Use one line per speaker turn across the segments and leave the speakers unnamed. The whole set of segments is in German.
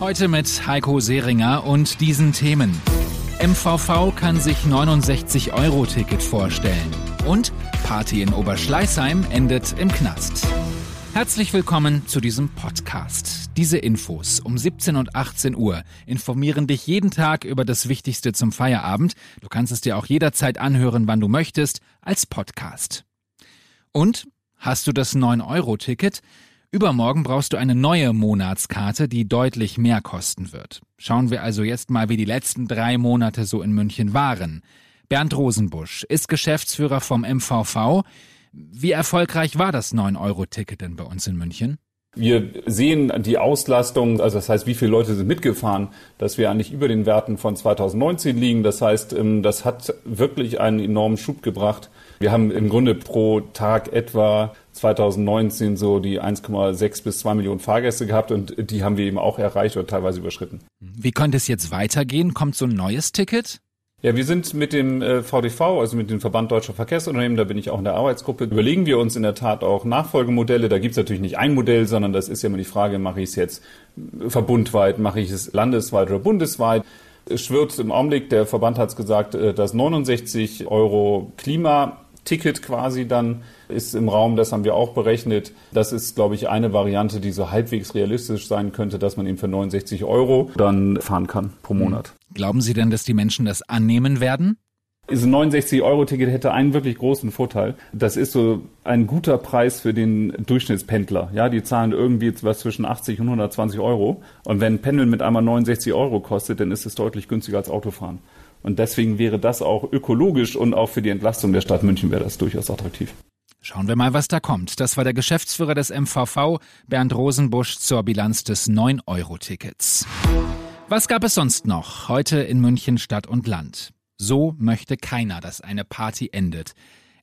Heute mit Heiko Seringer und diesen Themen. MVV kann sich 69 Euro Ticket vorstellen und Party in Oberschleißheim endet im Knast. Herzlich willkommen zu diesem Podcast. Diese Infos um 17 und 18 Uhr informieren dich jeden Tag über das Wichtigste zum Feierabend. Du kannst es dir auch jederzeit anhören, wann du möchtest, als Podcast. Und hast du das 9-Euro-Ticket? Übermorgen brauchst du eine neue Monatskarte, die deutlich mehr kosten wird. Schauen wir also jetzt mal, wie die letzten drei Monate so in München waren. Bernd Rosenbusch ist Geschäftsführer vom MVV. Wie erfolgreich war das 9-Euro-Ticket denn bei uns in München?
Wir sehen die Auslastung, also das heißt, wie viele Leute sind mitgefahren, dass wir eigentlich über den Werten von 2019 liegen. Das heißt, ähm, das hat wirklich einen enormen Schub gebracht. Wir haben im Grunde pro Tag etwa 2019 so die 1,6 bis 2 Millionen Fahrgäste gehabt und die haben wir eben auch erreicht oder teilweise überschritten.
Wie könnte es jetzt weitergehen? Kommt so ein neues Ticket?
Ja, wir sind mit dem äh, VDV, also mit dem Verband Deutscher Verkehrsunternehmen, da bin ich auch in der Arbeitsgruppe, überlegen wir uns in der Tat auch Nachfolgemodelle. Da gibt's natürlich nicht ein Modell, sondern das ist ja immer die Frage, mache ich es jetzt verbundweit, mache ich es landesweit oder bundesweit. Es schwirrt im Augenblick, der Verband hat es gesagt, äh, dass 69 Euro Klima Ticket quasi dann ist im Raum, das haben wir auch berechnet. Das ist, glaube ich, eine Variante, die so halbwegs realistisch sein könnte, dass man eben für 69 Euro dann fahren kann pro Monat.
Glauben Sie denn, dass die Menschen das annehmen werden?
Diese 69-Euro-Ticket hätte einen wirklich großen Vorteil. Das ist so ein guter Preis für den Durchschnittspendler. Ja, die zahlen irgendwie jetzt was zwischen 80 und 120 Euro. Und wenn Pendeln mit einmal 69 Euro kostet, dann ist es deutlich günstiger als Autofahren. Und deswegen wäre das auch ökologisch und auch für die Entlastung der Stadt München wäre das durchaus attraktiv.
Schauen wir mal, was da kommt. Das war der Geschäftsführer des MVV, Bernd Rosenbusch, zur Bilanz des 9-Euro-Tickets. Was gab es sonst noch heute in München Stadt und Land? So möchte keiner, dass eine Party endet.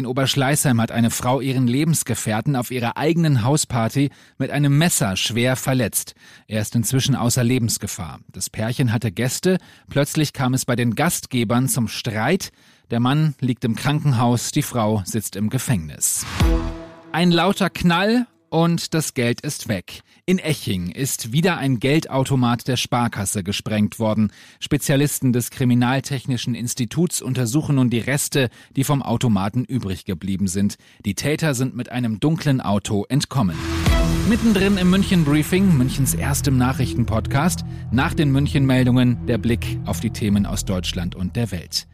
In Oberschleißheim hat eine Frau ihren Lebensgefährten auf ihrer eigenen Hausparty mit einem Messer schwer verletzt. Er ist inzwischen außer Lebensgefahr. Das Pärchen hatte Gäste, plötzlich kam es bei den Gastgebern zum Streit. Der Mann liegt im Krankenhaus, die Frau sitzt im Gefängnis. Ein lauter Knall und das Geld ist weg. In Eching ist wieder ein Geldautomat der Sparkasse gesprengt worden. Spezialisten des Kriminaltechnischen Instituts untersuchen nun die Reste, die vom Automaten übrig geblieben sind. Die Täter sind mit einem dunklen Auto entkommen. Mittendrin im München Briefing, Münchens erstem Nachrichtenpodcast, nach den München Meldungen der Blick auf die Themen aus Deutschland und der Welt.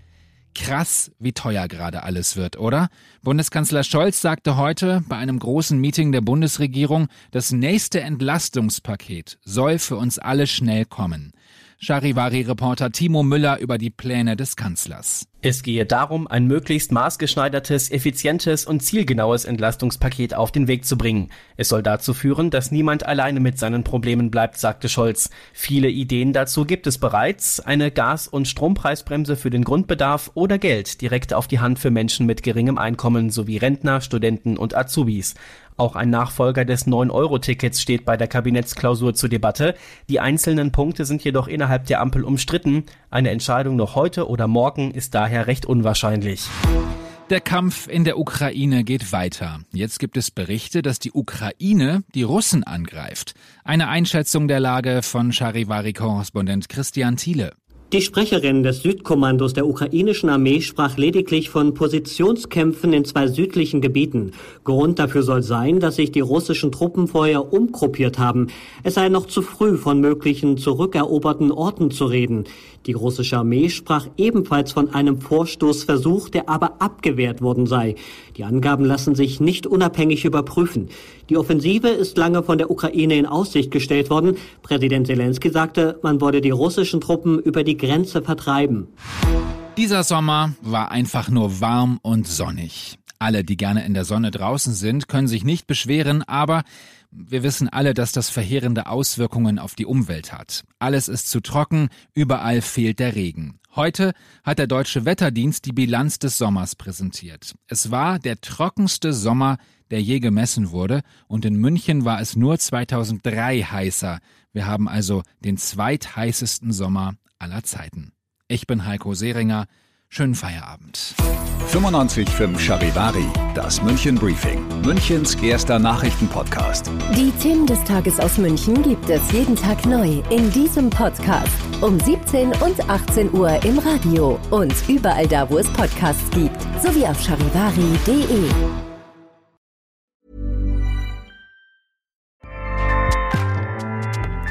Krass, wie teuer gerade alles wird, oder? Bundeskanzler Scholz sagte heute bei einem großen Meeting der Bundesregierung, das nächste Entlastungspaket soll für uns alle schnell kommen. Charivari-Reporter Timo Müller über die Pläne des Kanzlers.
Es gehe darum, ein möglichst maßgeschneidertes, effizientes und zielgenaues Entlastungspaket auf den Weg zu bringen. Es soll dazu führen, dass niemand alleine mit seinen Problemen bleibt, sagte Scholz. Viele Ideen dazu gibt es bereits. Eine Gas- und Strompreisbremse für den Grundbedarf oder Geld direkt auf die Hand für Menschen mit geringem Einkommen sowie Rentner, Studenten und Azubis. Auch ein Nachfolger des 9-Euro-Tickets steht bei der Kabinettsklausur zur Debatte. Die einzelnen Punkte sind jedoch innerhalb der Ampel umstritten. Eine Entscheidung noch heute oder morgen ist daher recht unwahrscheinlich.
Der Kampf in der Ukraine geht weiter. Jetzt gibt es Berichte, dass die Ukraine die Russen angreift. Eine Einschätzung der Lage von Charivari-Korrespondent Christian Thiele.
Die Sprecherin des Südkommandos der ukrainischen Armee sprach lediglich von Positionskämpfen in zwei südlichen Gebieten. Grund dafür soll sein, dass sich die russischen Truppen vorher umgruppiert haben. Es sei noch zu früh, von möglichen zurückeroberten Orten zu reden. Die russische Armee sprach ebenfalls von einem Vorstoßversuch, der aber abgewehrt worden sei. Die Angaben lassen sich nicht unabhängig überprüfen. Die Offensive ist lange von der Ukraine in Aussicht gestellt worden. Präsident Zelensky sagte, man wolle die russischen Truppen über die Grenze vertreiben.
Dieser Sommer war einfach nur warm und sonnig. Alle, die gerne in der Sonne draußen sind, können sich nicht beschweren, aber Wir wissen alle, dass das verheerende Auswirkungen auf die Umwelt hat. Alles ist zu trocken, überall fehlt der Regen. Heute hat der Deutsche Wetterdienst die Bilanz des Sommers präsentiert. Es war der trockenste Sommer, der je gemessen wurde, und in München war es nur 2003 heißer. Wir haben also den zweitheißesten Sommer aller Zeiten. Ich bin Heiko Seringer. Schönen Feierabend.
95.5 Charivari, das München Briefing, Münchens erster Nachrichtenpodcast.
Die Themen des Tages aus München gibt es jeden Tag neu in diesem Podcast. Um 17 und 18 Uhr im Radio und überall da, wo es Podcasts gibt, sowie auf charivari.de.